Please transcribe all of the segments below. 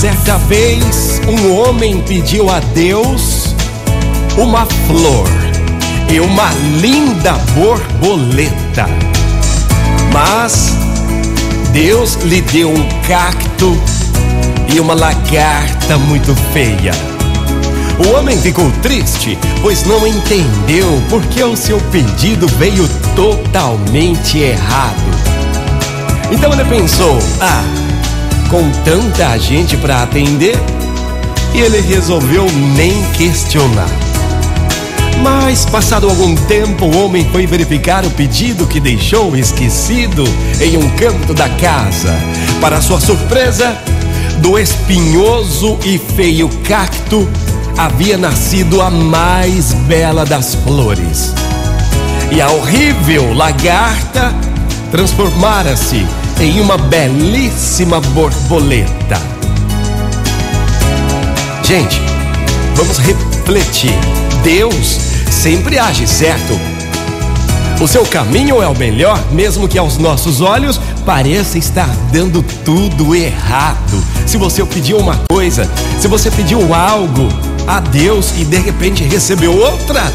Certa vez, um homem pediu a Deus uma flor e uma linda borboleta. Mas Deus lhe deu um cacto e uma lagarta muito feia. O homem ficou triste, pois não entendeu porque o seu pedido veio totalmente errado. Então ele pensou: ah, com tanta gente para atender, e ele resolveu nem questionar. Mas, passado algum tempo, o homem foi verificar o pedido que deixou esquecido em um canto da casa. Para sua surpresa, do espinhoso e feio cacto havia nascido a mais bela das flores. E a horrível lagarta transformara-se em uma belíssima borboleta. Gente, vamos refletir. Deus sempre age certo. O seu caminho é o melhor, mesmo que aos nossos olhos pareça estar dando tudo errado. Se você pediu uma coisa, se você pediu algo a Deus e de repente recebeu outra,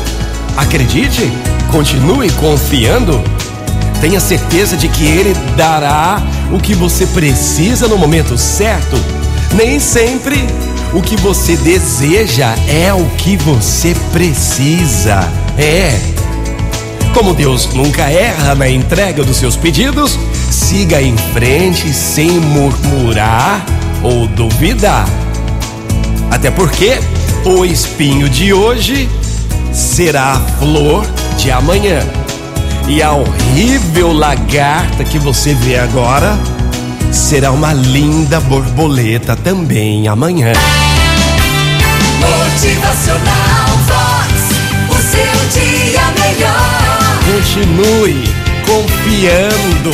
acredite, continue confiando. Tenha certeza de que Ele dará o que você precisa no momento certo. Nem sempre o que você deseja é o que você precisa. É. Como Deus nunca erra na entrega dos seus pedidos, siga em frente sem murmurar ou duvidar. Até porque o espinho de hoje será a flor de amanhã. E a horrível lagarta que você vê agora será uma linda borboleta também amanhã. Motivacional Vox, o seu dia melhor. Continue confiando,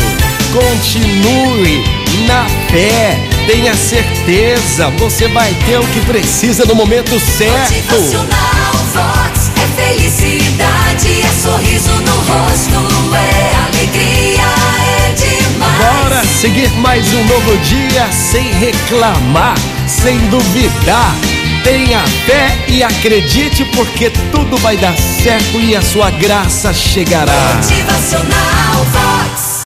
continue na fé. Tenha certeza, você vai ter o que precisa no momento certo. Motivacional Vox seguir mais um novo dia sem reclamar, sem duvidar. Tenha fé e acredite, porque tudo vai dar certo e a sua graça chegará. Motivacional